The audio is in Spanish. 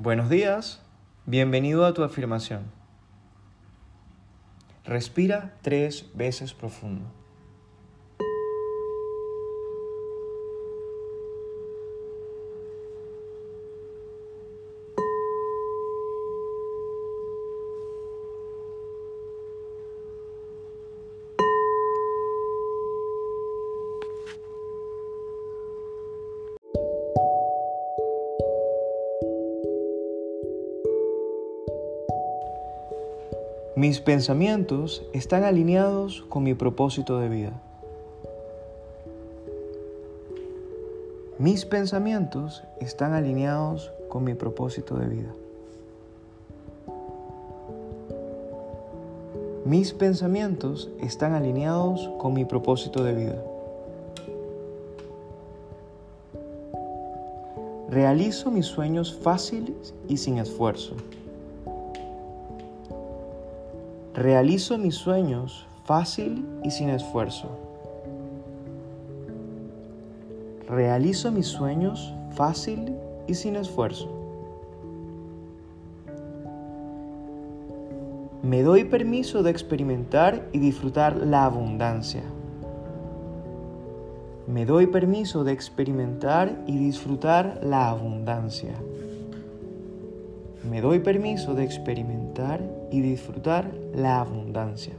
Buenos días, bienvenido a tu afirmación. Respira tres veces profundo. Mis pensamientos están alineados con mi propósito de vida. Mis pensamientos están alineados con mi propósito de vida. Mis pensamientos están alineados con mi propósito de vida. Realizo mis sueños fáciles y sin esfuerzo. Realizo mis sueños fácil y sin esfuerzo. Realizo mis sueños fácil y sin esfuerzo. Me doy permiso de experimentar y disfrutar la abundancia. Me doy permiso de experimentar y disfrutar la abundancia me doy permiso de experimentar y disfrutar la abundancia.